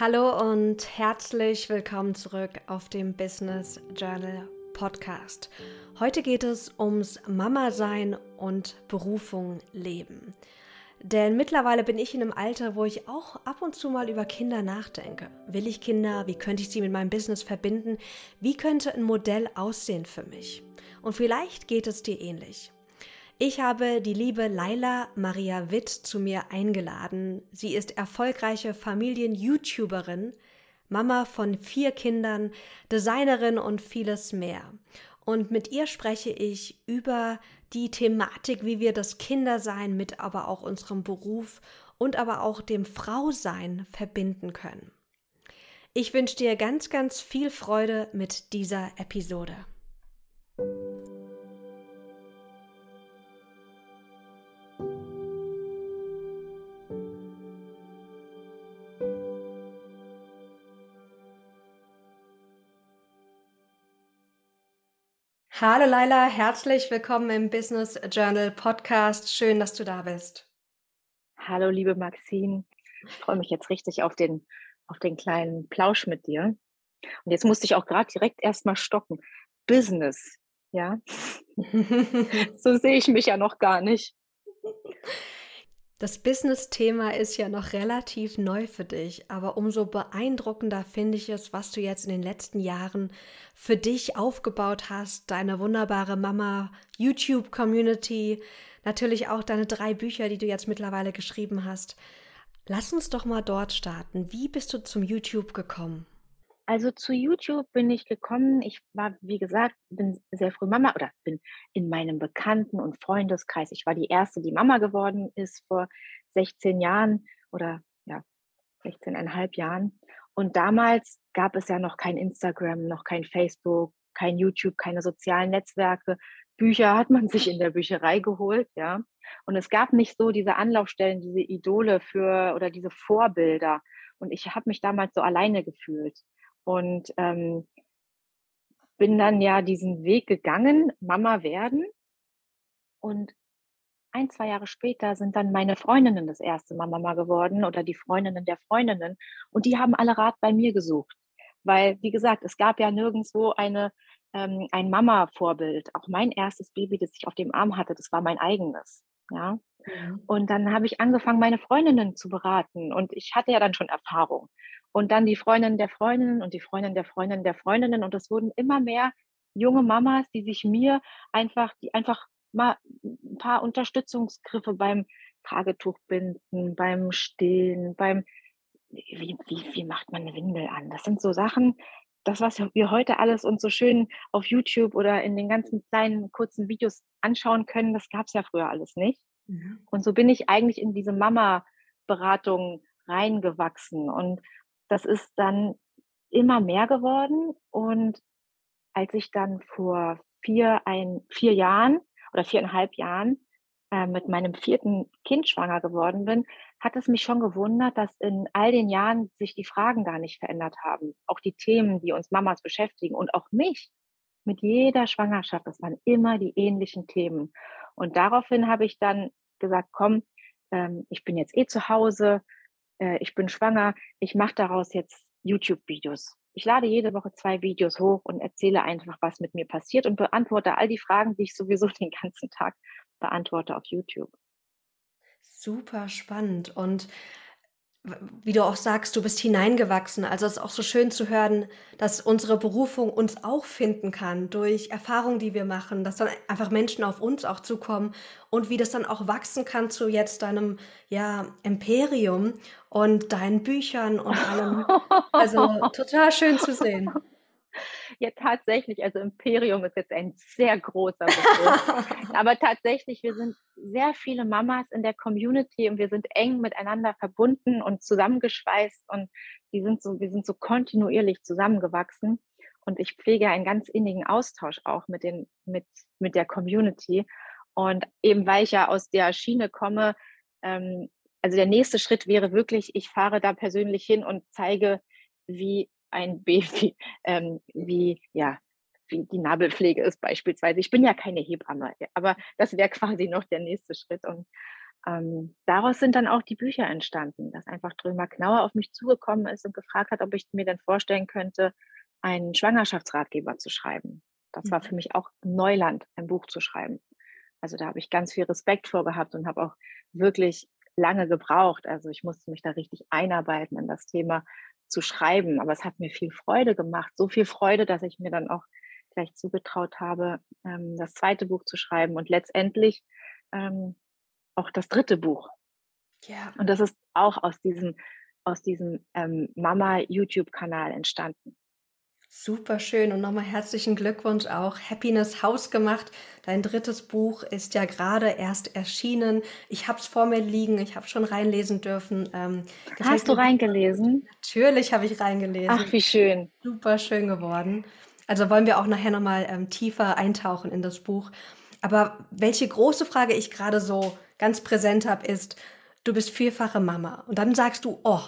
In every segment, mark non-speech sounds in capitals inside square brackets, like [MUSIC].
Hallo und herzlich willkommen zurück auf dem Business Journal Podcast. Heute geht es ums Mama sein und Berufung leben. Denn mittlerweile bin ich in einem Alter, wo ich auch ab und zu mal über Kinder nachdenke. Will ich Kinder? Wie könnte ich sie mit meinem Business verbinden? Wie könnte ein Modell aussehen für mich? Und vielleicht geht es dir ähnlich. Ich habe die liebe Laila Maria Witt zu mir eingeladen. Sie ist erfolgreiche Familien-YouTuberin, Mama von vier Kindern, Designerin und vieles mehr. Und mit ihr spreche ich über die Thematik, wie wir das Kindersein mit aber auch unserem Beruf und aber auch dem Frausein verbinden können. Ich wünsche dir ganz, ganz viel Freude mit dieser Episode. Hallo Laila, herzlich willkommen im Business Journal Podcast. Schön, dass du da bist. Hallo liebe Maxine, ich freue mich jetzt richtig auf den, auf den kleinen Plausch mit dir. Und jetzt musste ich auch gerade direkt erstmal stocken. Business, ja. [LAUGHS] so sehe ich mich ja noch gar nicht. [LAUGHS] Das Business-Thema ist ja noch relativ neu für dich, aber umso beeindruckender finde ich es, was du jetzt in den letzten Jahren für dich aufgebaut hast. Deine wunderbare Mama YouTube-Community, natürlich auch deine drei Bücher, die du jetzt mittlerweile geschrieben hast. Lass uns doch mal dort starten. Wie bist du zum YouTube gekommen? Also zu YouTube bin ich gekommen. Ich war, wie gesagt, bin sehr früh Mama oder bin in meinem Bekannten- und Freundeskreis. Ich war die erste, die Mama geworden ist vor 16 Jahren oder ja, 16,5 Jahren. Und damals gab es ja noch kein Instagram, noch kein Facebook, kein YouTube, keine sozialen Netzwerke. Bücher hat man sich in der Bücherei geholt, ja. Und es gab nicht so diese Anlaufstellen, diese Idole für oder diese Vorbilder. Und ich habe mich damals so alleine gefühlt. Und ähm, bin dann ja diesen Weg gegangen, Mama werden. Und ein, zwei Jahre später sind dann meine Freundinnen das erste Mal Mama geworden oder die Freundinnen der Freundinnen. Und die haben alle Rat bei mir gesucht. Weil, wie gesagt, es gab ja nirgendwo eine, ähm, ein Mama-Vorbild. Auch mein erstes Baby, das ich auf dem Arm hatte, das war mein eigenes. Ja. Mhm. Und dann habe ich angefangen, meine Freundinnen zu beraten. Und ich hatte ja dann schon Erfahrung und dann die Freundin der Freundinnen und die Freundin der Freundin der Freundinnen. Und es wurden immer mehr junge Mamas, die sich mir einfach, die einfach mal ein paar Unterstützungsgriffe beim Tragetuchbinden, beim Stillen, beim, wie, wie, wie macht man eine Windel an? Das sind so Sachen, das, was wir heute alles uns so schön auf YouTube oder in den ganzen kleinen, kurzen Videos anschauen können, das gab es ja früher alles nicht. Mhm. Und so bin ich eigentlich in diese Mama-Beratung reingewachsen. Und das ist dann immer mehr geworden. Und als ich dann vor vier, ein, vier Jahren oder viereinhalb Jahren äh, mit meinem vierten Kind schwanger geworden bin, hat es mich schon gewundert, dass in all den Jahren sich die Fragen gar nicht verändert haben. Auch die Themen, die uns Mamas beschäftigen und auch mich mit jeder Schwangerschaft, das waren immer die ähnlichen Themen. Und daraufhin habe ich dann gesagt, komm, ähm, ich bin jetzt eh zu Hause, äh, ich bin schwanger, ich mache daraus jetzt YouTube-Videos. Ich lade jede Woche zwei Videos hoch und erzähle einfach, was mit mir passiert und beantworte all die Fragen, die ich sowieso [LAUGHS] den ganzen Tag beantworte auf YouTube. Super spannend. Und wie du auch sagst, du bist hineingewachsen. Also es ist auch so schön zu hören, dass unsere Berufung uns auch finden kann durch Erfahrungen, die wir machen, dass dann einfach Menschen auf uns auch zukommen und wie das dann auch wachsen kann zu jetzt deinem ja Imperium und deinen Büchern und allem. [LAUGHS] Also total schön zu sehen. Ja, tatsächlich. Also Imperium ist jetzt ein sehr großer Begriff. [LAUGHS] Aber tatsächlich, wir sind sehr viele Mamas in der Community und wir sind eng miteinander verbunden und zusammengeschweißt und die sind so, wir sind so kontinuierlich zusammengewachsen. Und ich pflege einen ganz innigen Austausch auch mit den, mit, mit der Community. Und eben weil ich ja aus der Schiene komme, ähm, also der nächste Schritt wäre wirklich, ich fahre da persönlich hin und zeige, wie ein Baby, [LAUGHS] ähm, wie, ja, wie die Nabelpflege ist beispielsweise. Ich bin ja keine Hebamme, aber das wäre [LAUGHS] quasi noch der nächste Schritt. Und ähm, daraus sind dann auch die Bücher entstanden, dass einfach Drömer Knauer auf mich zugekommen ist und gefragt hat, ob ich mir denn vorstellen könnte, einen Schwangerschaftsratgeber zu schreiben. Das war für mhm. mich auch Neuland, ein Buch zu schreiben. Also da habe ich ganz viel Respekt vor gehabt und habe auch wirklich lange gebraucht. Also ich musste mich da richtig einarbeiten in das Thema zu schreiben. Aber es hat mir viel Freude gemacht. So viel Freude, dass ich mir dann auch gleich zugetraut habe, ähm, das zweite Buch zu schreiben und letztendlich ähm, auch das dritte Buch. Ja. Und das ist auch aus diesem, aus diesem ähm, Mama-YouTube-Kanal entstanden. Super schön und nochmal herzlichen Glückwunsch auch. Happiness House gemacht. Dein drittes Buch ist ja gerade erst erschienen. Ich habe es vor mir liegen, ich habe schon reinlesen dürfen. Ähm, Hast du reingelesen? Natürlich habe ich reingelesen. Ach, wie schön. Super schön geworden. Also wollen wir auch nachher nochmal ähm, tiefer eintauchen in das Buch. Aber welche große Frage ich gerade so ganz präsent habe, ist, du bist vierfache Mama. Und dann sagst du, oh,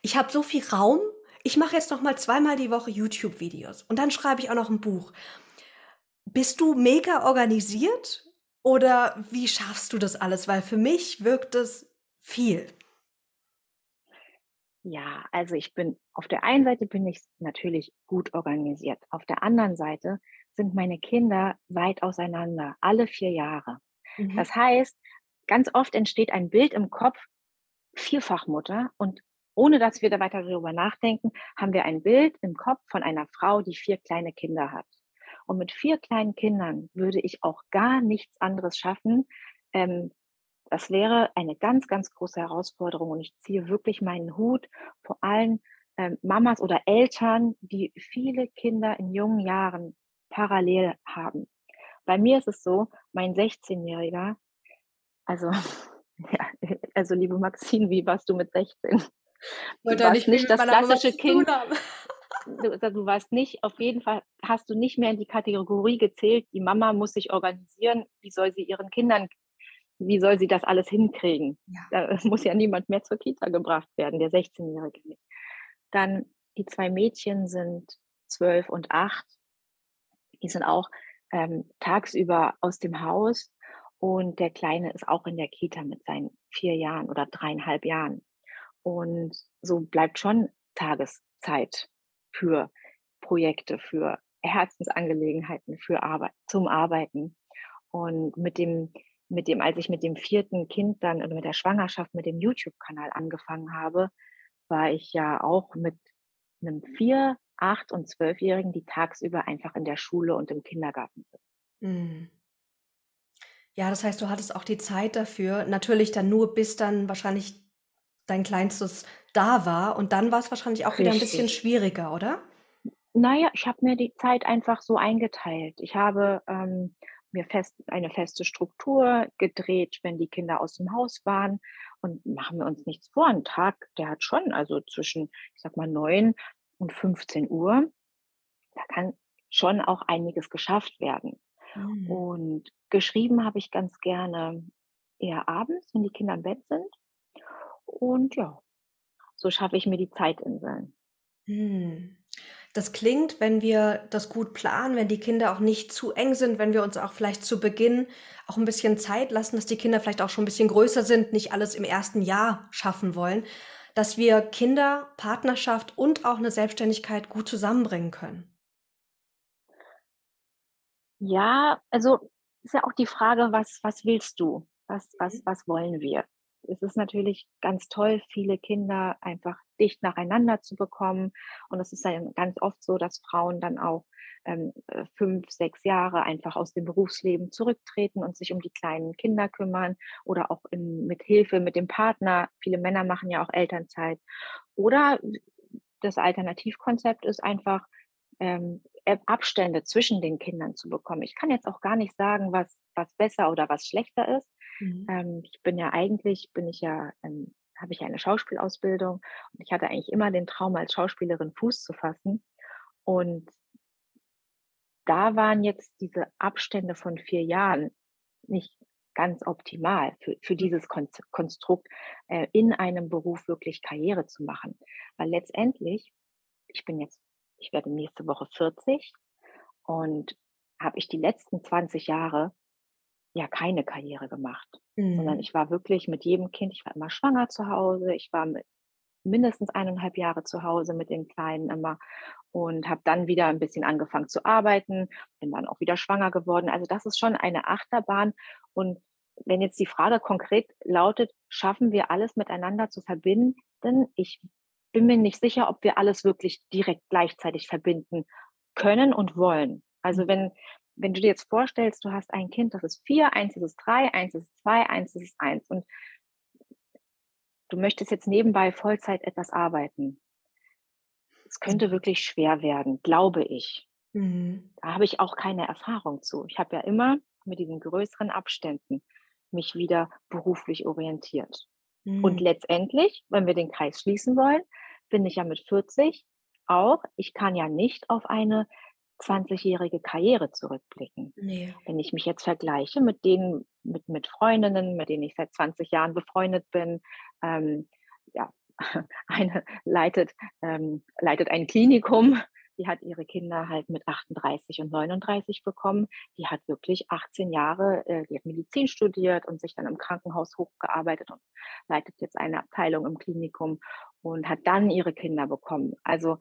ich habe so viel Raum, ich mache jetzt noch mal zweimal die Woche YouTube-Videos und dann schreibe ich auch noch ein Buch. Bist du mega organisiert oder wie schaffst du das alles? Weil für mich wirkt es viel. Ja, also ich bin auf der einen Seite bin ich natürlich gut organisiert. Auf der anderen Seite sind meine Kinder weit auseinander, alle vier Jahre. Mhm. Das heißt, ganz oft entsteht ein Bild im Kopf, Vierfachmutter und ohne dass wir da weiter darüber nachdenken, haben wir ein Bild im Kopf von einer Frau, die vier kleine Kinder hat. Und mit vier kleinen Kindern würde ich auch gar nichts anderes schaffen. Ähm, das wäre eine ganz, ganz große Herausforderung. Und ich ziehe wirklich meinen Hut vor allen ähm, Mamas oder Eltern, die viele Kinder in jungen Jahren parallel haben. Bei mir ist es so, mein 16-Jähriger, also, [LAUGHS] ja, also liebe Maxine, wie warst du mit 16? Du warst nicht, nicht das klassische Kind. Du, du warst nicht, auf jeden Fall hast du nicht mehr in die Kategorie gezählt, die Mama muss sich organisieren, wie soll sie ihren Kindern, wie soll sie das alles hinkriegen? Ja. Da [LAUGHS] muss ja niemand mehr zur Kita gebracht werden, der 16-Jährige nicht. Dann die zwei Mädchen sind zwölf und acht. Die sind auch ähm, tagsüber aus dem Haus und der Kleine ist auch in der Kita mit seinen vier Jahren oder dreieinhalb Jahren. Und so bleibt schon Tageszeit für Projekte, für Herzensangelegenheiten, für Arbeit, zum Arbeiten. Und mit dem, mit dem, als ich mit dem vierten Kind dann oder mit der Schwangerschaft mit dem YouTube-Kanal angefangen habe, war ich ja auch mit einem vier, acht und zwölfjährigen, die tagsüber einfach in der Schule und im Kindergarten sind. Mhm. Ja, das heißt, du hattest auch die Zeit dafür. Natürlich dann nur, bis dann wahrscheinlich dein Kleinstes da war. Und dann war es wahrscheinlich auch wieder ein bisschen schwieriger, oder? Naja, ich habe mir die Zeit einfach so eingeteilt. Ich habe ähm, mir fest, eine feste Struktur gedreht, wenn die Kinder aus dem Haus waren. Und machen wir uns nichts vor. Ein Tag, der hat schon, also zwischen, ich sag mal, 9 und 15 Uhr, da kann schon auch einiges geschafft werden. Mhm. Und geschrieben habe ich ganz gerne eher abends, wenn die Kinder im Bett sind. Und ja, so schaffe ich mir die Zeitinseln. Hm. Das klingt, wenn wir das gut planen, wenn die Kinder auch nicht zu eng sind, wenn wir uns auch vielleicht zu Beginn auch ein bisschen Zeit lassen, dass die Kinder vielleicht auch schon ein bisschen größer sind, nicht alles im ersten Jahr schaffen wollen, dass wir Kinder, Partnerschaft und auch eine Selbstständigkeit gut zusammenbringen können. Ja, also ist ja auch die Frage, was, was willst du? Was, was, mhm. was wollen wir? Es ist natürlich ganz toll, viele Kinder einfach dicht nacheinander zu bekommen. Und es ist dann ganz oft so, dass Frauen dann auch ähm, äh, fünf, sechs Jahre einfach aus dem Berufsleben zurücktreten und sich um die kleinen Kinder kümmern oder auch in, mit Hilfe mit dem Partner. Viele Männer machen ja auch Elternzeit. Oder das Alternativkonzept ist einfach, ähm, Abstände zwischen den Kindern zu bekommen. Ich kann jetzt auch gar nicht sagen, was, was besser oder was schlechter ist. Mhm. Ähm, ich bin ja eigentlich, bin ich ja, ähm, habe ich eine Schauspielausbildung und ich hatte eigentlich immer den Traum, als Schauspielerin Fuß zu fassen. Und da waren jetzt diese Abstände von vier Jahren nicht ganz optimal für, für dieses Konstrukt, äh, in einem Beruf wirklich Karriere zu machen. Weil letztendlich, ich bin jetzt, ich werde nächste Woche 40 und habe ich die letzten 20 Jahre ja keine Karriere gemacht, mhm. sondern ich war wirklich mit jedem Kind, ich war immer schwanger zu Hause, ich war mit mindestens eineinhalb Jahre zu Hause mit den Kleinen immer und habe dann wieder ein bisschen angefangen zu arbeiten, bin dann auch wieder schwanger geworden. Also das ist schon eine Achterbahn. Und wenn jetzt die Frage konkret lautet, schaffen wir alles miteinander zu verbinden? Ich bin mir nicht sicher, ob wir alles wirklich direkt gleichzeitig verbinden können und wollen. Also mhm. wenn, wenn du dir jetzt vorstellst, du hast ein Kind, das ist vier, eins ist drei, eins ist zwei, eins ist eins und du möchtest jetzt nebenbei Vollzeit etwas arbeiten. Es könnte wirklich schwer werden, glaube ich. Mhm. Da habe ich auch keine Erfahrung zu. Ich habe ja immer mit diesen größeren Abständen mich wieder beruflich orientiert. Mhm. Und letztendlich, wenn wir den Kreis schließen wollen, bin ich ja mit 40 auch, ich kann ja nicht auf eine 20-jährige Karriere zurückblicken. Nee. Wenn ich mich jetzt vergleiche mit denen, mit, mit Freundinnen, mit denen ich seit 20 Jahren befreundet bin, ähm, ja, [LAUGHS] eine leitet, ähm, leitet ein Klinikum, die hat ihre Kinder halt mit 38 und 39 bekommen. Die hat wirklich 18 Jahre, äh, die hat Medizin studiert und sich dann im Krankenhaus hochgearbeitet und leitet jetzt eine Abteilung im Klinikum und hat dann ihre Kinder bekommen. Also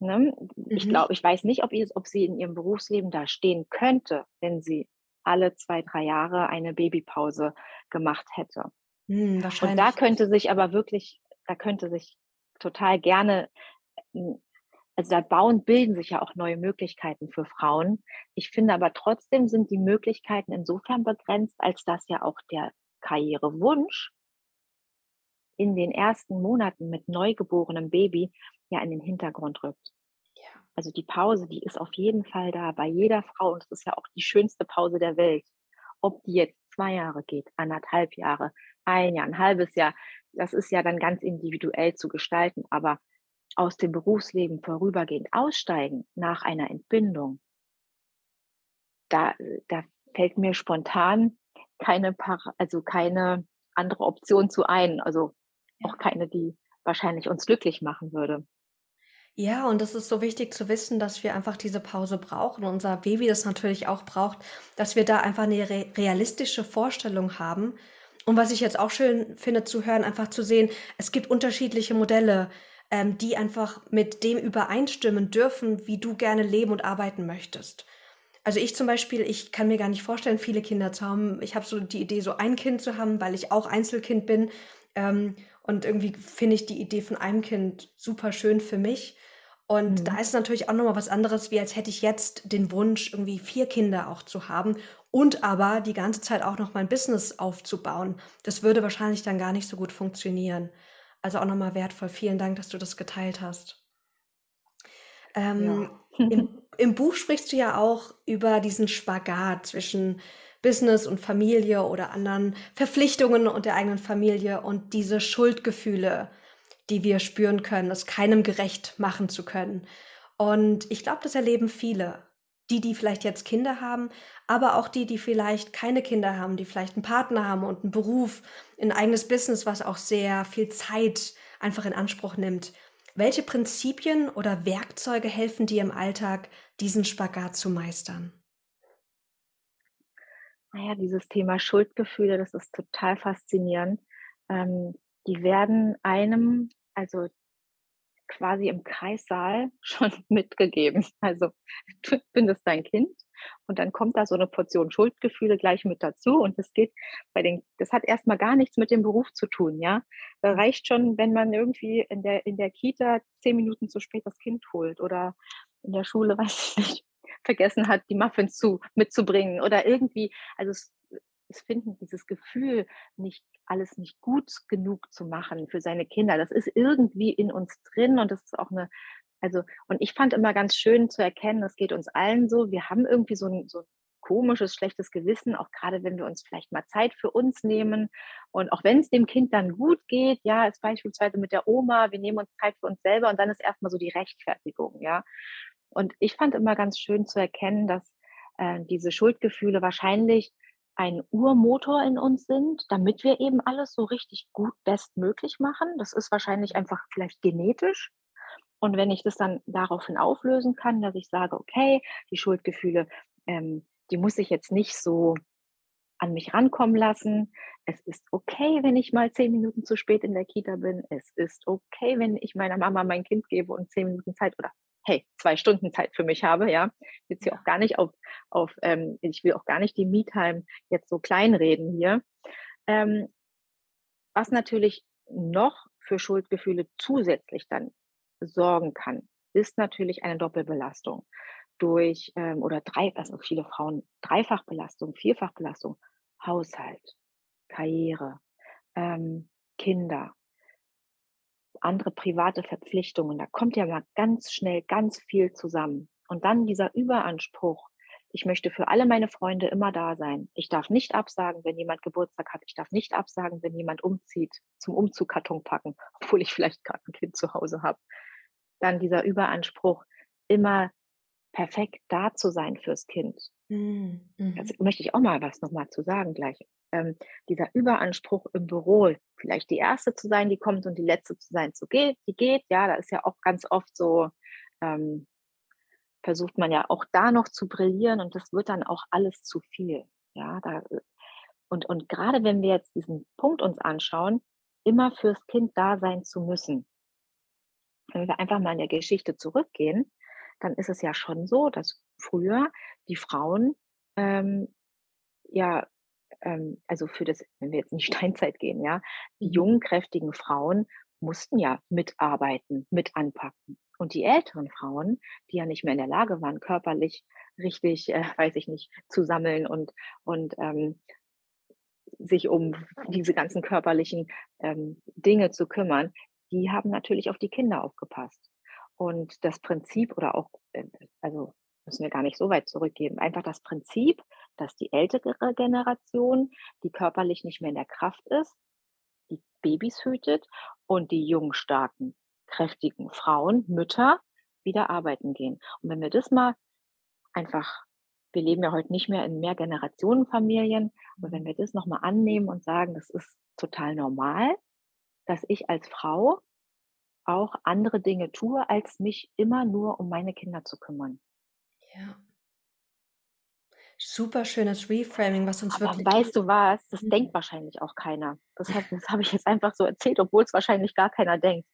Ne? Mhm. Ich glaube, ich weiß nicht, ob, ihr, ob sie in ihrem Berufsleben da stehen könnte, wenn sie alle zwei, drei Jahre eine Babypause gemacht hätte. Hm, Und da könnte sich aber wirklich, da könnte sich total gerne, hm, also da bauen, bilden sich ja auch neue Möglichkeiten für Frauen. Ich finde aber trotzdem sind die Möglichkeiten insofern begrenzt, als dass ja auch der Karrierewunsch in den ersten Monaten mit neugeborenem Baby ja in den Hintergrund rückt. Ja. Also die Pause, die ist auf jeden Fall da bei jeder Frau und es ist ja auch die schönste Pause der Welt. Ob die jetzt zwei Jahre geht, anderthalb Jahre, ein Jahr, ein halbes Jahr, das ist ja dann ganz individuell zu gestalten. Aber aus dem Berufsleben vorübergehend aussteigen nach einer Entbindung, da, da fällt mir spontan keine, also keine andere Option zu ein. Also auch keine, die wahrscheinlich uns glücklich machen würde. Ja, und es ist so wichtig zu wissen, dass wir einfach diese Pause brauchen. Unser Baby das natürlich auch braucht, dass wir da einfach eine realistische Vorstellung haben. Und was ich jetzt auch schön finde zu hören, einfach zu sehen, es gibt unterschiedliche Modelle, ähm, die einfach mit dem übereinstimmen dürfen, wie du gerne leben und arbeiten möchtest. Also ich zum Beispiel, ich kann mir gar nicht vorstellen, viele Kinder zu haben. Ich habe so die Idee, so ein Kind zu haben, weil ich auch Einzelkind bin. Ähm, und irgendwie finde ich die Idee von einem Kind super schön für mich. Und mhm. da ist natürlich auch nochmal was anderes, wie als hätte ich jetzt den Wunsch, irgendwie vier Kinder auch zu haben und aber die ganze Zeit auch noch mein Business aufzubauen. Das würde wahrscheinlich dann gar nicht so gut funktionieren. Also auch nochmal wertvoll. Vielen Dank, dass du das geteilt hast. Ähm, ja. im, [LAUGHS] Im Buch sprichst du ja auch über diesen Spagat zwischen Business und Familie oder anderen Verpflichtungen und der eigenen Familie und diese Schuldgefühle, die wir spüren können, es keinem gerecht machen zu können. Und ich glaube, das erleben viele. Die, die vielleicht jetzt Kinder haben, aber auch die, die vielleicht keine Kinder haben, die vielleicht einen Partner haben und einen Beruf, ein eigenes Business, was auch sehr viel Zeit einfach in Anspruch nimmt. Welche Prinzipien oder Werkzeuge helfen dir im Alltag, diesen Spagat zu meistern? Naja, dieses Thema Schuldgefühle, das ist total faszinierend. Ähm, die werden einem, also quasi im Kreissaal [LAUGHS] schon mitgegeben. Also du findest dein Kind und dann kommt da so eine Portion Schuldgefühle gleich mit dazu und das geht bei den, das hat erstmal gar nichts mit dem Beruf zu tun, ja. Da mhm. reicht schon, wenn man irgendwie in der, in der Kita zehn Minuten zu spät das Kind holt oder in der Schule, [LAUGHS] weiß ich nicht, vergessen hat, die Muffins zu, mitzubringen oder irgendwie, also es, es finden dieses Gefühl, nicht alles nicht gut genug zu machen für seine Kinder. Das ist irgendwie in uns drin und das ist auch eine, also, und ich fand immer ganz schön zu erkennen, das geht uns allen so, wir haben irgendwie so ein, so ein komisches, schlechtes Gewissen, auch gerade wenn wir uns vielleicht mal Zeit für uns nehmen. Und auch wenn es dem Kind dann gut geht, ja, ist beispielsweise mit der Oma, wir nehmen uns Zeit für uns selber und dann ist erstmal so die Rechtfertigung, ja. Und ich fand immer ganz schön zu erkennen, dass äh, diese Schuldgefühle wahrscheinlich ein Urmotor in uns sind, damit wir eben alles so richtig gut bestmöglich machen. Das ist wahrscheinlich einfach vielleicht genetisch. Und wenn ich das dann daraufhin auflösen kann, dass ich sage, okay, die Schuldgefühle, ähm, die muss ich jetzt nicht so an mich rankommen lassen. Es ist okay, wenn ich mal zehn Minuten zu spät in der Kita bin. Es ist okay, wenn ich meiner Mama mein Kind gebe und zehn Minuten Zeit oder hey, zwei Stunden Zeit für mich habe, ja. Ich will sie auch gar nicht auf, auf ähm, ich will auch gar nicht die Me-Time jetzt so kleinreden hier. Ähm, was natürlich noch für Schuldgefühle zusätzlich dann sorgen kann, ist natürlich eine Doppelbelastung durch ähm, oder drei, also viele Frauen Dreifachbelastung, Vierfachbelastung, Haushalt, Karriere, ähm, Kinder, andere private Verpflichtungen. Da kommt ja mal ganz schnell ganz viel zusammen. Und dann dieser Überanspruch. Ich möchte für alle meine Freunde immer da sein. Ich darf nicht absagen, wenn jemand Geburtstag hat. Ich darf nicht absagen, wenn jemand umzieht, zum Umzugkarton packen, [LAUGHS] obwohl ich vielleicht gerade ein Kind zu Hause habe. Dann dieser Überanspruch, immer perfekt da zu sein fürs Kind. Mhm. Das möchte ich auch mal was nochmal zu sagen gleich. Ähm, dieser Überanspruch im Büro, vielleicht die erste zu sein, die kommt und die letzte zu sein, zu geht, die geht, ja, da ist ja auch ganz oft so, ähm, versucht man ja auch da noch zu brillieren und das wird dann auch alles zu viel. Ja, da, und, und gerade wenn wir jetzt diesen Punkt uns anschauen, immer fürs Kind da sein zu müssen. Wenn wir einfach mal in der Geschichte zurückgehen, dann ist es ja schon so, dass früher die Frauen ähm, ja, ähm, also für das, wenn wir jetzt in die [LAUGHS] Steinzeit gehen, ja, die mhm. jungen, kräftigen Frauen mussten ja mitarbeiten, mit anpacken. Und die älteren Frauen, die ja nicht mehr in der Lage waren, körperlich richtig, äh, [LAUGHS] weiß ich nicht, zu sammeln und, und ähm, sich um diese ganzen körperlichen ähm, Dinge zu kümmern, die haben natürlich auf die Kinder aufgepasst. Und das Prinzip oder auch, äh, also müssen wir gar nicht so weit zurückgehen, einfach das Prinzip, dass die ältere Generation, die körperlich nicht mehr in der Kraft ist, die Babys hütet und die jungen, starken, kräftigen Frauen, Mütter wieder arbeiten gehen. Und wenn wir das mal einfach, wir leben ja heute nicht mehr in Mehrgenerationenfamilien, aber wenn wir das nochmal annehmen und sagen, das ist total normal, dass ich als Frau auch andere Dinge tue, als mich immer nur um meine Kinder zu kümmern. Ja. Super schönes Reframing, was uns Aber wirklich weißt du was? Das mhm. denkt wahrscheinlich auch keiner. Das, hat, das habe ich jetzt einfach so erzählt, obwohl es wahrscheinlich gar keiner denkt.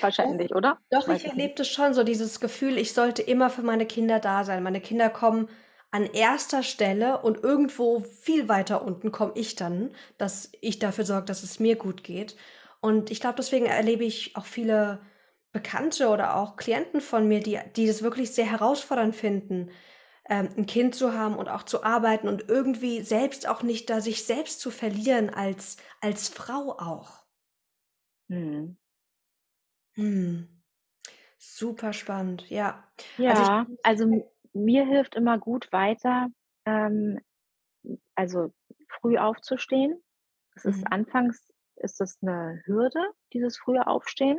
Wahrscheinlich, doch, oder? Doch, ich erlebte schon so dieses Gefühl, ich sollte immer für meine Kinder da sein. Meine Kinder kommen an erster Stelle und irgendwo viel weiter unten komme ich dann, dass ich dafür sorge, dass es mir gut geht. Und ich glaube, deswegen erlebe ich auch viele Bekannte oder auch Klienten von mir, die, die das wirklich sehr herausfordernd finden, ähm, ein Kind zu haben und auch zu arbeiten und irgendwie selbst auch nicht da sich selbst zu verlieren als, als Frau auch. Hm. Hm. Super spannend, ja. Ja, also, ich, also mir hilft immer gut weiter, ähm, also früh aufzustehen. Das ist mhm. anfangs ist das eine Hürde, dieses frühe Aufstehen.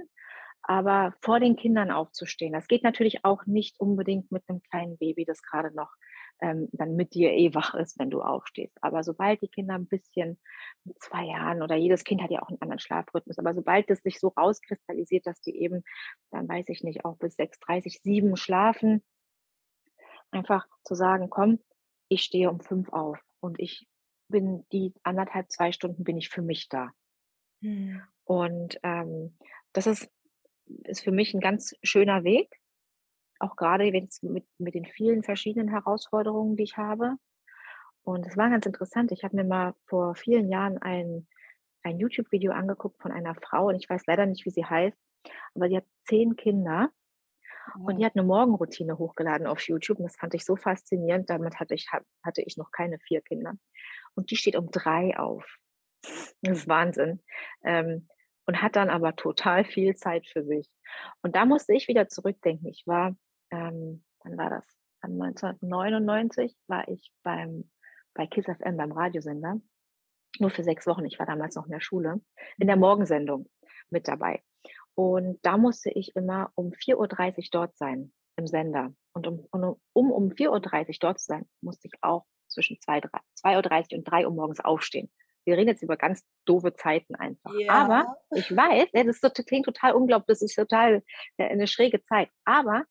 Aber vor den Kindern aufzustehen, das geht natürlich auch nicht unbedingt mit einem kleinen Baby, das gerade noch ähm, dann mit dir eh wach ist, wenn du aufstehst. Aber sobald die Kinder ein bisschen mit zwei Jahren oder jedes Kind hat ja auch einen anderen Schlafrhythmus, aber sobald es sich so rauskristallisiert, dass die eben, dann weiß ich nicht, auch bis 6.30, 7 schlafen, einfach zu sagen, komm, ich stehe um fünf auf und ich bin die anderthalb, zwei Stunden bin ich für mich da. Mhm. Und ähm, das ist, ist für mich ein ganz schöner Weg, auch gerade jetzt mit, mit den vielen verschiedenen Herausforderungen, die ich habe. Und es war ganz interessant. Ich habe mir mal vor vielen Jahren ein, ein YouTube-Video angeguckt von einer Frau und ich weiß leider nicht, wie sie heißt, aber sie hat zehn Kinder und die hat eine Morgenroutine hochgeladen auf YouTube und das fand ich so faszinierend. Damit hatte ich, hatte ich noch keine vier Kinder. Und die steht um drei auf. Das ist Wahnsinn. Ähm, und hat dann aber total viel Zeit für sich. Und da musste ich wieder zurückdenken. Ich war, ähm, wann war das? 1999 war ich beim, bei KISS FM, beim Radiosender. Nur für sechs Wochen. Ich war damals noch in der Schule. In der Morgensendung mit dabei. Und da musste ich immer um 4.30 Uhr dort sein im Sender. Und um, um, um, um 4.30 Uhr dort zu sein, musste ich auch zwischen 2.30 Uhr und 3 Uhr morgens aufstehen wir reden jetzt über ganz doofe Zeiten einfach. Ja. Aber ich weiß, das, ist, klingt total unglaublich, das ist total äh, eine schräge Zeit. Aber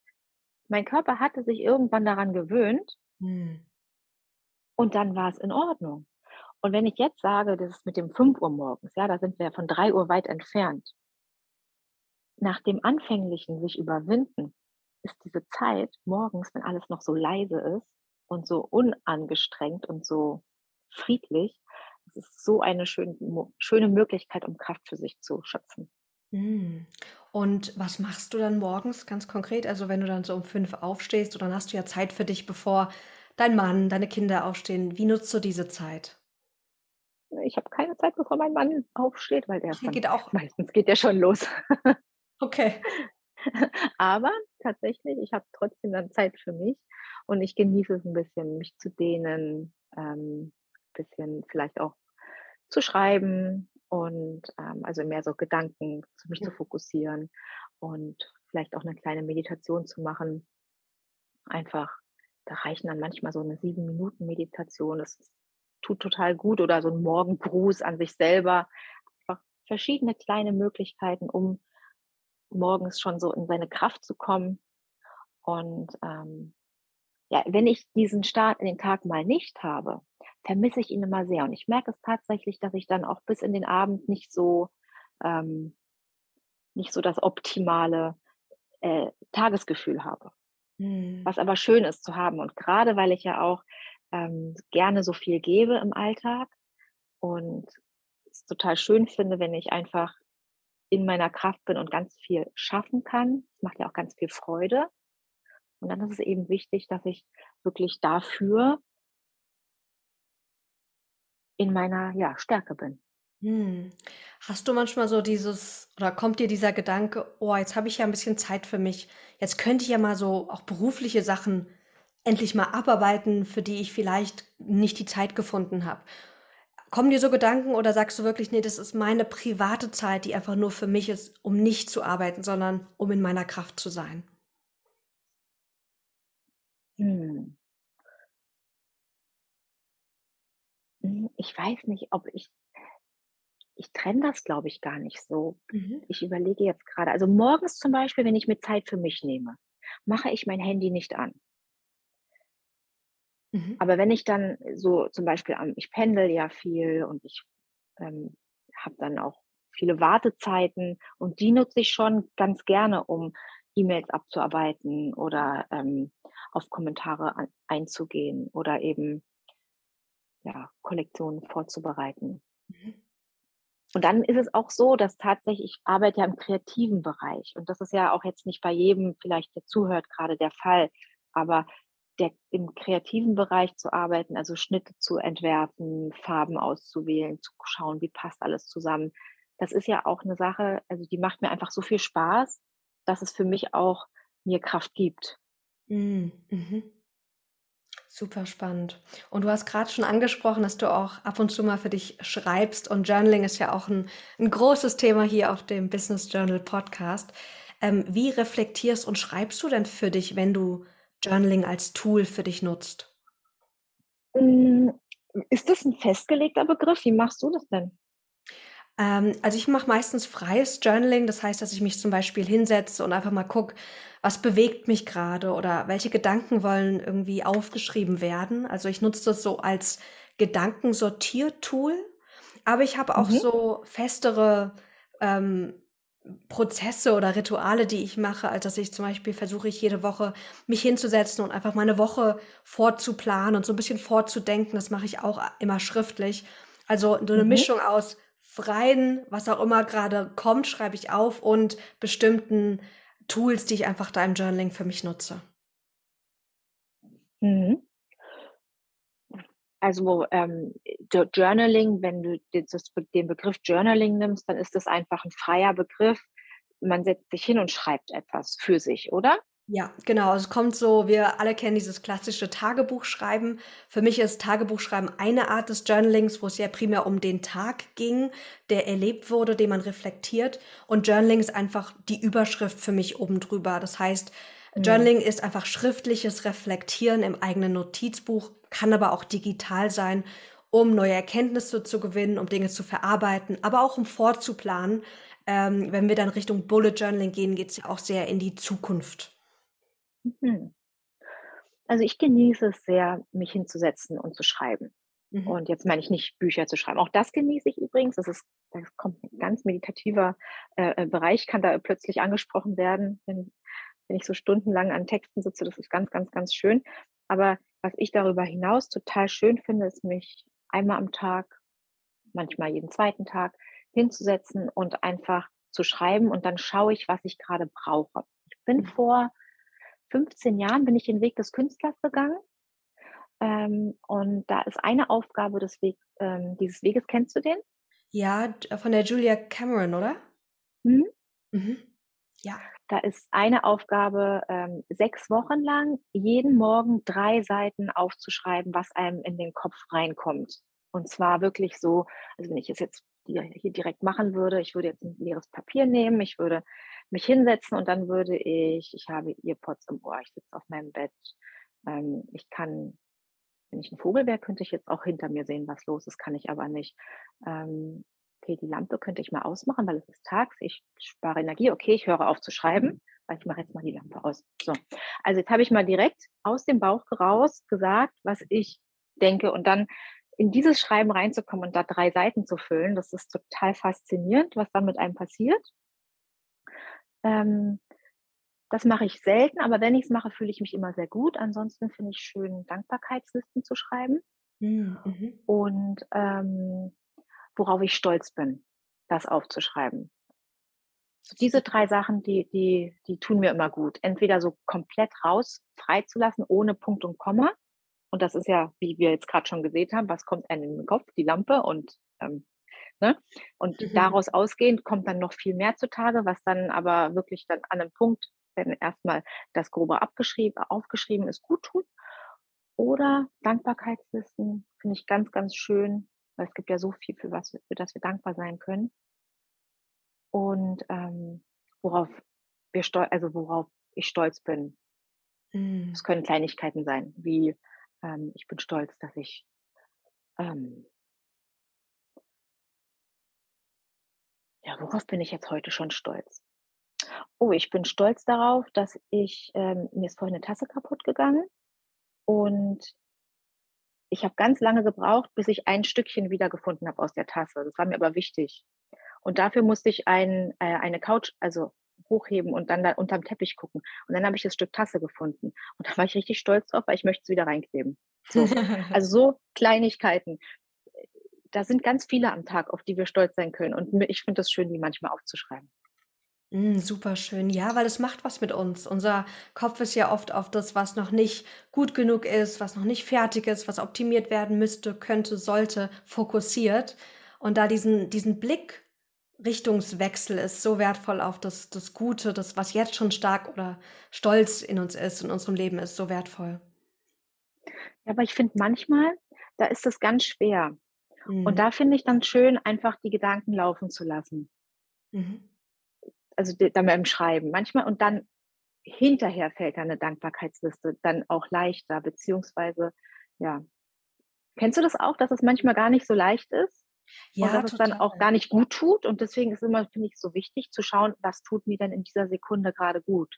mein Körper hatte sich irgendwann daran gewöhnt, hm. Und dann war es in Ordnung. Und wenn ich jetzt sage, das ist mit dem 5 Uhr morgens, ja, da sind wir von 3 Uhr weit entfernt. Nach dem anfänglichen sich überwinden, ist diese Zeit morgens, wenn alles noch so leise ist und so unangestrengt und so friedlich, es ist so eine schön, schöne Möglichkeit, um Kraft für sich zu schöpfen. Hm. Und was machst du dann morgens ganz konkret? Also wenn du dann so um fünf aufstehst, und dann hast du ja Zeit für dich, bevor dein Mann, deine Kinder aufstehen. Wie nutzt du diese Zeit? Ich habe keine Zeit, bevor mein Mann aufsteht, weil der Hier geht auch. [LAUGHS] meistens geht der schon los. Okay. [LAUGHS] Aber tatsächlich, ich habe trotzdem dann Zeit für mich und ich genieße es ein bisschen, mich zu dehnen, ähm, bisschen vielleicht auch zu schreiben und ähm, also mehr so Gedanken zu mich zu fokussieren und vielleicht auch eine kleine Meditation zu machen. Einfach, da reichen dann manchmal so eine sieben Minuten Meditation. Das tut total gut oder so ein Morgengruß an sich selber. Einfach verschiedene kleine Möglichkeiten, um morgens schon so in seine Kraft zu kommen. Und ähm, ja, wenn ich diesen Start in den Tag mal nicht habe, vermisse ich ihn immer sehr. Und ich merke es tatsächlich, dass ich dann auch bis in den Abend nicht so, ähm, nicht so das optimale äh, Tagesgefühl habe. Mhm. Was aber schön ist zu haben. Und gerade weil ich ja auch ähm, gerne so viel gebe im Alltag und es total schön finde, wenn ich einfach in meiner Kraft bin und ganz viel schaffen kann. Es macht ja auch ganz viel Freude. Und dann ist es eben wichtig, dass ich wirklich dafür in meiner ja, Stärke bin. Hm. Hast du manchmal so dieses, oder kommt dir dieser Gedanke, oh, jetzt habe ich ja ein bisschen Zeit für mich, jetzt könnte ich ja mal so auch berufliche Sachen endlich mal abarbeiten, für die ich vielleicht nicht die Zeit gefunden habe. Kommen dir so Gedanken oder sagst du wirklich, nee, das ist meine private Zeit, die einfach nur für mich ist, um nicht zu arbeiten, sondern um in meiner Kraft zu sein? Hm. Hm, ich weiß nicht, ob ich ich trenne das, glaube ich, gar nicht so. Mhm. Ich überlege jetzt gerade, also morgens zum Beispiel, wenn ich mir Zeit für mich nehme, mache ich mein Handy nicht an. Mhm. Aber wenn ich dann so zum Beispiel am ich pendel ja viel und ich, ähm, habe dann auch viele Wartezeiten und die nutze ich schon ganz gerne, um E-Mails abzuarbeiten oder, ähm, auf Kommentare an einzugehen oder eben ja, Kollektionen vorzubereiten. Mhm. Und dann ist es auch so, dass tatsächlich, ich arbeite ja im kreativen Bereich und das ist ja auch jetzt nicht bei jedem vielleicht, der zuhört, gerade der Fall, aber der, im kreativen Bereich zu arbeiten, also Schnitte zu entwerfen, Farben auszuwählen, zu schauen, wie passt alles zusammen, das ist ja auch eine Sache, also die macht mir einfach so viel Spaß, dass es für mich auch mir Kraft gibt. Mhm. Mhm. Super spannend. Und du hast gerade schon angesprochen, dass du auch ab und zu mal für dich schreibst. Und Journaling ist ja auch ein, ein großes Thema hier auf dem Business Journal Podcast. Ähm, wie reflektierst und schreibst du denn für dich, wenn du Journaling als Tool für dich nutzt? Hm, ist das ein festgelegter Begriff? Wie machst du das denn? Ähm, also ich mache meistens freies Journaling. Das heißt, dass ich mich zum Beispiel hinsetze und einfach mal gucke, was bewegt mich gerade oder welche Gedanken wollen irgendwie aufgeschrieben werden. Also ich nutze das so als Gedankensortiertool, aber ich habe auch mhm. so festere ähm, Prozesse oder Rituale, die ich mache, als dass ich zum Beispiel versuche ich jede Woche mich hinzusetzen und einfach meine Woche vorzuplanen und so ein bisschen vorzudenken. Das mache ich auch immer schriftlich. Also so eine mhm. Mischung aus freien, was auch immer gerade kommt, schreibe ich auf und bestimmten Tools, die ich einfach da im Journaling für mich nutze. Mhm. Also ähm, Journaling, wenn du den Begriff Journaling nimmst, dann ist das einfach ein freier Begriff. Man setzt sich hin und schreibt etwas für sich, oder? Ja, genau. Es kommt so, wir alle kennen dieses klassische Tagebuchschreiben. Für mich ist Tagebuchschreiben eine Art des Journalings, wo es ja primär um den Tag ging, der erlebt wurde, den man reflektiert. Und Journaling ist einfach die Überschrift für mich oben drüber. Das heißt, mhm. Journaling ist einfach schriftliches Reflektieren im eigenen Notizbuch, kann aber auch digital sein, um neue Erkenntnisse zu gewinnen, um Dinge zu verarbeiten, aber auch um vorzuplanen. Ähm, wenn wir dann Richtung Bullet Journaling gehen, geht es ja auch sehr in die Zukunft. Mhm. Also ich genieße es sehr, mich hinzusetzen und zu schreiben. Mhm. Und jetzt meine ich nicht Bücher zu schreiben. Auch das genieße ich übrigens. Das ist, da kommt ein ganz meditativer äh, äh, Bereich, kann da plötzlich angesprochen werden, wenn, wenn ich so stundenlang an Texten sitze. Das ist ganz, ganz, ganz schön. Aber was ich darüber hinaus total schön finde, ist mich einmal am Tag, manchmal jeden zweiten Tag hinzusetzen und einfach zu schreiben und dann schaue ich, was ich gerade brauche. Ich bin mhm. vor 15 Jahren bin ich den Weg des Künstlers gegangen ähm, und da ist eine Aufgabe des Weg, ähm, dieses Weges, kennst du den? Ja, von der Julia Cameron, oder? Mhm. Mhm. Ja. Da ist eine Aufgabe, ähm, sechs Wochen lang jeden Morgen drei Seiten aufzuschreiben, was einem in den Kopf reinkommt. Und zwar wirklich so, also wenn ich es jetzt hier direkt machen würde, ich würde jetzt ein leeres Papier nehmen, ich würde mich hinsetzen und dann würde ich, ich habe Earpods im Ohr, ich sitze auf meinem Bett, ähm, ich kann wenn ich ein Vogel wäre, könnte ich jetzt auch hinter mir sehen, was los ist, kann ich aber nicht. Ähm, okay, die Lampe könnte ich mal ausmachen, weil es ist tags, ich spare Energie. Okay, ich höre auf zu schreiben, weil ich mache jetzt mal die Lampe aus. So, also jetzt habe ich mal direkt aus dem Bauch raus gesagt, was ich denke und dann in dieses Schreiben reinzukommen und da drei Seiten zu füllen, das ist total faszinierend, was dann mit einem passiert. Ähm, das mache ich selten, aber wenn ich es mache, fühle ich mich immer sehr gut. Ansonsten finde ich schön, Dankbarkeitslisten zu schreiben. Hm, mhm. Und ähm, worauf ich stolz bin, das aufzuschreiben. Diese drei Sachen, die, die, die tun mir immer gut. Entweder so komplett raus, freizulassen, ohne Punkt und Komma. Und das ist ja, wie wir jetzt gerade schon gesehen haben, was kommt einem in den Kopf? Die Lampe und ähm, Ne? Und mhm. daraus ausgehend kommt dann noch viel mehr zutage, was dann aber wirklich dann an einem Punkt wenn erstmal das Grobe abgeschrieben, aufgeschrieben ist, gut tut. Oder Dankbarkeitslisten finde ich ganz, ganz schön, weil es gibt ja so viel, für was, für das wir dankbar sein können. Und ähm, worauf wir stolz, also worauf ich stolz bin. Es können Kleinigkeiten sein, wie ähm, ich bin stolz, dass ich ähm, ja, worauf bin ich jetzt heute schon stolz? Oh, ich bin stolz darauf, dass ich ähm, mir ist vorhin eine Tasse kaputt gegangen und ich habe ganz lange gebraucht, bis ich ein Stückchen wiedergefunden habe aus der Tasse. Das war mir aber wichtig. Und dafür musste ich ein, äh, eine Couch, also hochheben und dann da unterm Teppich gucken. Und dann habe ich das Stück Tasse gefunden. Und da war ich richtig stolz drauf, weil ich möchte es wieder reinkleben. So. also so [LAUGHS] Kleinigkeiten. Da sind ganz viele am Tag, auf die wir stolz sein können. Und ich finde es schön, die manchmal aufzuschreiben. Mm, super schön. Ja, weil es macht was mit uns. Unser Kopf ist ja oft auf das, was noch nicht gut genug ist, was noch nicht fertig ist, was optimiert werden müsste, könnte, sollte, fokussiert. Und da diesen, diesen Blick Richtungswechsel ist so wertvoll auf das, das Gute, das, was jetzt schon stark oder stolz in uns ist, in unserem Leben ist, so wertvoll. Ja, aber ich finde manchmal, da ist es ganz schwer. Mhm. Und da finde ich dann schön, einfach die Gedanken laufen zu lassen. Mhm also dann beim Schreiben manchmal und dann hinterher fällt dann eine Dankbarkeitsliste dann auch leichter, beziehungsweise, ja. Kennst du das auch, dass es manchmal gar nicht so leicht ist? Ja, und dass total. es dann auch gar nicht gut tut. Und deswegen ist immer, finde ich, so wichtig zu schauen, was tut mir denn in dieser Sekunde gerade gut.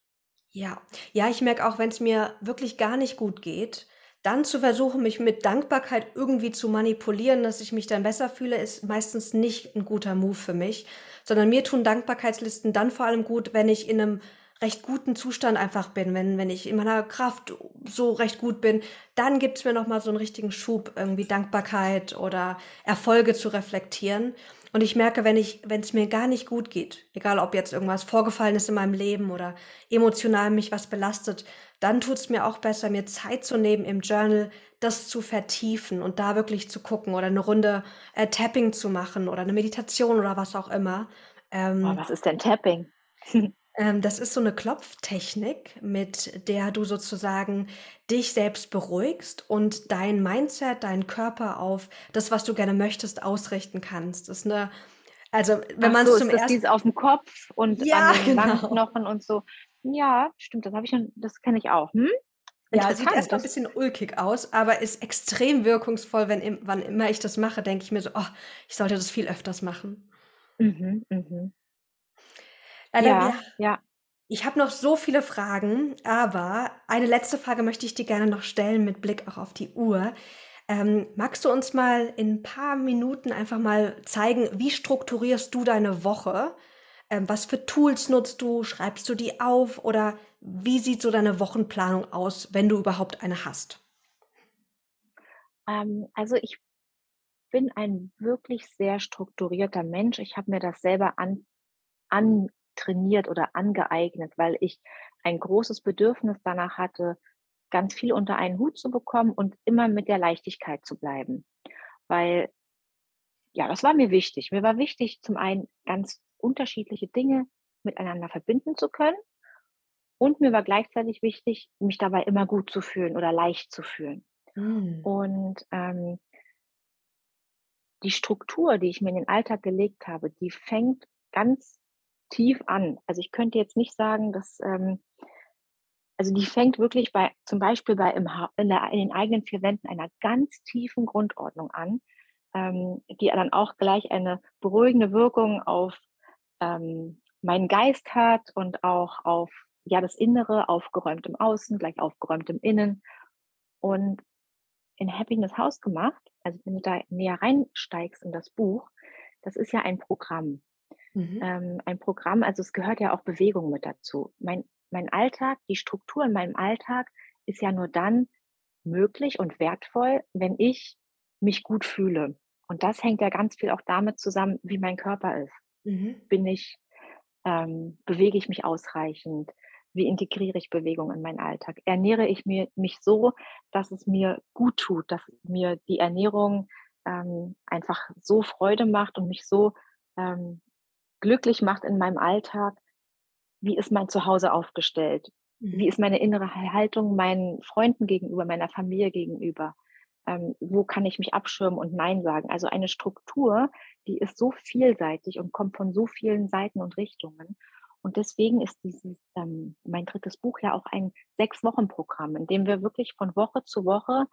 Ja, ja, ich merke auch, wenn es mir wirklich gar nicht gut geht, dann zu versuchen, mich mit Dankbarkeit irgendwie zu manipulieren, dass ich mich dann besser fühle, ist meistens nicht ein guter Move für mich, sondern mir tun Dankbarkeitslisten dann vor allem gut, wenn ich in einem recht guten Zustand einfach bin, wenn, wenn ich in meiner Kraft so recht gut bin, dann gibt's mir nochmal so einen richtigen Schub, irgendwie Dankbarkeit oder Erfolge zu reflektieren. Und ich merke, wenn ich, wenn es mir gar nicht gut geht, egal ob jetzt irgendwas vorgefallen ist in meinem Leben oder emotional mich was belastet, dann tut es mir auch besser, mir Zeit zu nehmen im Journal, das zu vertiefen und da wirklich zu gucken oder eine Runde äh, Tapping zu machen oder eine Meditation oder was auch immer. Ähm, oh, was ist denn Tapping? [LAUGHS] ähm, das ist so eine Klopftechnik, mit der du sozusagen dich selbst beruhigst und dein Mindset, deinen Körper auf das, was du gerne möchtest, ausrichten kannst. Das ist eine also wenn man es zum ersten auf dem Kopf und ja, an den genau. Wangenknochen und so. Ja, stimmt, das habe ich schon, das kenne ich auch. Hm? Ja, sieht erstmal ein bisschen ulkig aus, aber ist extrem wirkungsvoll, wenn wann immer ich das mache, denke ich mir so, oh, ich sollte das viel öfters machen. Mhm, mhm. Leider, ja, ja. Ich habe noch so viele Fragen, aber eine letzte Frage möchte ich dir gerne noch stellen mit Blick auch auf die Uhr. Ähm, magst du uns mal in ein paar Minuten einfach mal zeigen, wie strukturierst du deine Woche? Ähm, was für Tools nutzt du? Schreibst du die auf? Oder wie sieht so deine Wochenplanung aus, wenn du überhaupt eine hast? Ähm, also ich bin ein wirklich sehr strukturierter Mensch. Ich habe mir das selber an, antrainiert oder angeeignet, weil ich ein großes Bedürfnis danach hatte, ganz viel unter einen Hut zu bekommen und immer mit der Leichtigkeit zu bleiben. Weil, ja, das war mir wichtig. Mir war wichtig, zum einen ganz unterschiedliche Dinge miteinander verbinden zu können. Und mir war gleichzeitig wichtig, mich dabei immer gut zu fühlen oder leicht zu fühlen. Mhm. Und ähm, die Struktur, die ich mir in den Alltag gelegt habe, die fängt ganz tief an. Also ich könnte jetzt nicht sagen, dass ähm, also die fängt wirklich bei, zum Beispiel bei im in, der, in den eigenen vier Wänden einer ganz tiefen Grundordnung an, ähm, die dann auch gleich eine beruhigende Wirkung auf ähm, meinen Geist hat und auch auf ja das Innere, aufgeräumt im Außen, gleich aufgeräumt im Innen. Und in Happiness House gemacht, also wenn du da näher reinsteigst in das Buch, das ist ja ein Programm. Mhm. Ähm, ein Programm, also es gehört ja auch Bewegung mit dazu. Mein mein Alltag, die Struktur in meinem Alltag ist ja nur dann möglich und wertvoll, wenn ich mich gut fühle. Und das hängt ja ganz viel auch damit zusammen, wie mein Körper ist. Mhm. Bin ich, ähm, bewege ich mich ausreichend? Wie integriere ich Bewegung in meinen Alltag? Ernähre ich mir, mich so, dass es mir gut tut, dass mir die Ernährung ähm, einfach so Freude macht und mich so ähm, glücklich macht in meinem Alltag, wie ist mein Zuhause aufgestellt? Wie mhm. ist meine innere Haltung meinen Freunden gegenüber, meiner Familie gegenüber? Ähm, wo kann ich mich abschirmen und Nein sagen? Also eine Struktur, die ist so vielseitig und kommt von so vielen Seiten und Richtungen. Und deswegen ist dieses, ähm, mein drittes Buch ja auch ein Sechs-Wochen-Programm, in dem wir wirklich von Woche zu Woche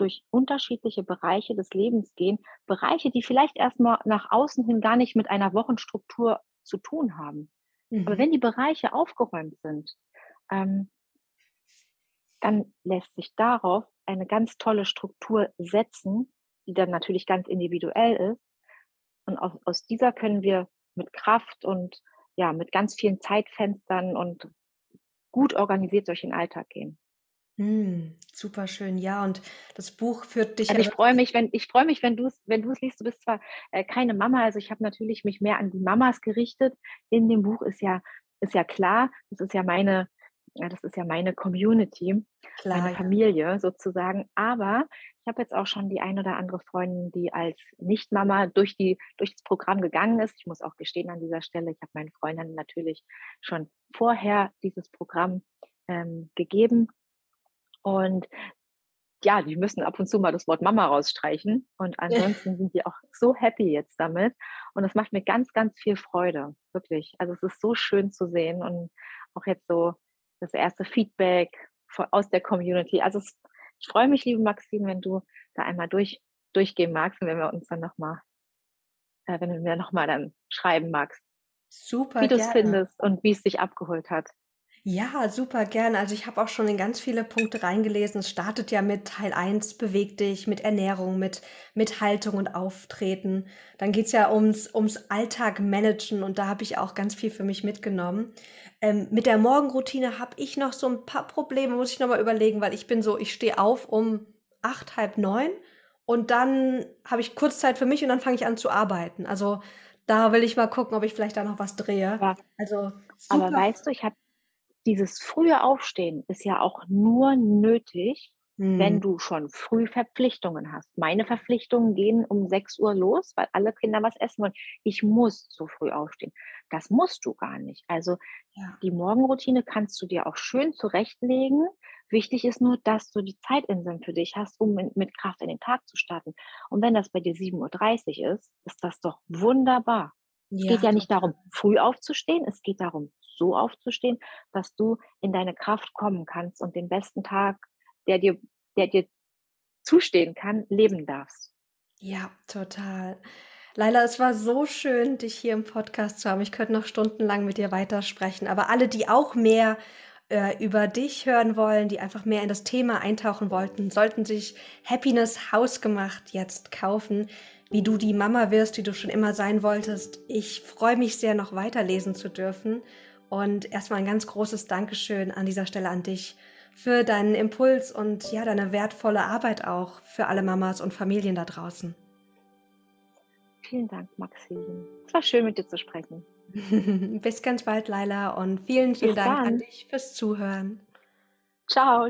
durch unterschiedliche Bereiche des Lebens gehen. Bereiche, die vielleicht erstmal nach außen hin gar nicht mit einer Wochenstruktur zu tun haben. Mhm. Aber wenn die Bereiche aufgeräumt sind, ähm, dann lässt sich darauf eine ganz tolle Struktur setzen, die dann natürlich ganz individuell ist. Und aus, aus dieser können wir mit Kraft und ja, mit ganz vielen Zeitfenstern und gut organisiert durch den Alltag gehen. Mm, super schön, ja. Und das Buch führt dich. Also ich freue mich, wenn ich freue mich, wenn du es, wenn du es liest. Du bist zwar äh, keine Mama, also ich habe natürlich mich mehr an die Mamas gerichtet. In dem Buch ist ja ist ja klar, das ist ja meine, ja, das ist ja meine Community, klar, meine Familie sozusagen. Aber ich habe jetzt auch schon die ein oder andere Freundin, die als Nicht-Mama durch die durch das Programm gegangen ist. Ich muss auch gestehen an dieser Stelle, ich habe meinen Freundinnen natürlich schon vorher dieses Programm ähm, gegeben und ja, die müssen ab und zu mal das Wort Mama rausstreichen. Und ansonsten sind die auch so happy jetzt damit. Und das macht mir ganz, ganz viel Freude. Wirklich. Also es ist so schön zu sehen und auch jetzt so das erste Feedback aus der Community. Also es, ich freue mich, liebe Maxine, wenn du da einmal durch, durchgehen magst und wenn wir uns dann nochmal, äh, wenn du mir nochmal dann schreiben magst. Super. Wie du es findest und wie es dich abgeholt hat. Ja, super gern. Also ich habe auch schon in ganz viele Punkte reingelesen. Es startet ja mit Teil 1, beweg dich, mit Ernährung, mit, mit Haltung und Auftreten. Dann geht's ja ums, ums Alltag managen und da habe ich auch ganz viel für mich mitgenommen. Ähm, mit der Morgenroutine habe ich noch so ein paar Probleme, muss ich nochmal überlegen, weil ich bin so, ich stehe auf um acht, halb neun und dann habe ich kurz Zeit für mich und dann fange ich an zu arbeiten. Also da will ich mal gucken, ob ich vielleicht da noch was drehe. Ja. Also super. Aber weißt du, ich habe dieses frühe Aufstehen ist ja auch nur nötig, hm. wenn du schon früh Verpflichtungen hast. Meine Verpflichtungen gehen um 6 Uhr los, weil alle Kinder was essen wollen. Ich muss so früh aufstehen. Das musst du gar nicht. Also ja. die Morgenroutine kannst du dir auch schön zurechtlegen. Wichtig ist nur, dass du die Zeitinseln für dich hast, um mit Kraft in den Tag zu starten. Und wenn das bei dir 7.30 Uhr ist, ist das doch wunderbar. Ja, es geht ja nicht darum, früh aufzustehen, es geht darum, so aufzustehen, dass du in deine Kraft kommen kannst und den besten Tag, der dir, der dir zustehen kann, leben darfst. Ja, total. Laila, es war so schön, dich hier im Podcast zu haben. Ich könnte noch stundenlang mit dir weitersprechen. Aber alle, die auch mehr äh, über dich hören wollen, die einfach mehr in das Thema eintauchen wollten, sollten sich Happiness Hausgemacht jetzt kaufen, wie du die Mama wirst, die du schon immer sein wolltest. Ich freue mich sehr, noch weiterlesen zu dürfen. Und erstmal ein ganz großes Dankeschön an dieser Stelle an dich für deinen Impuls und ja, deine wertvolle Arbeit auch für alle Mamas und Familien da draußen. Vielen Dank, Maxine. Es war schön, mit dir zu sprechen. [LAUGHS] Bis ganz bald, Laila, und vielen, vielen Bis Dank dann. an dich fürs Zuhören. Ciao.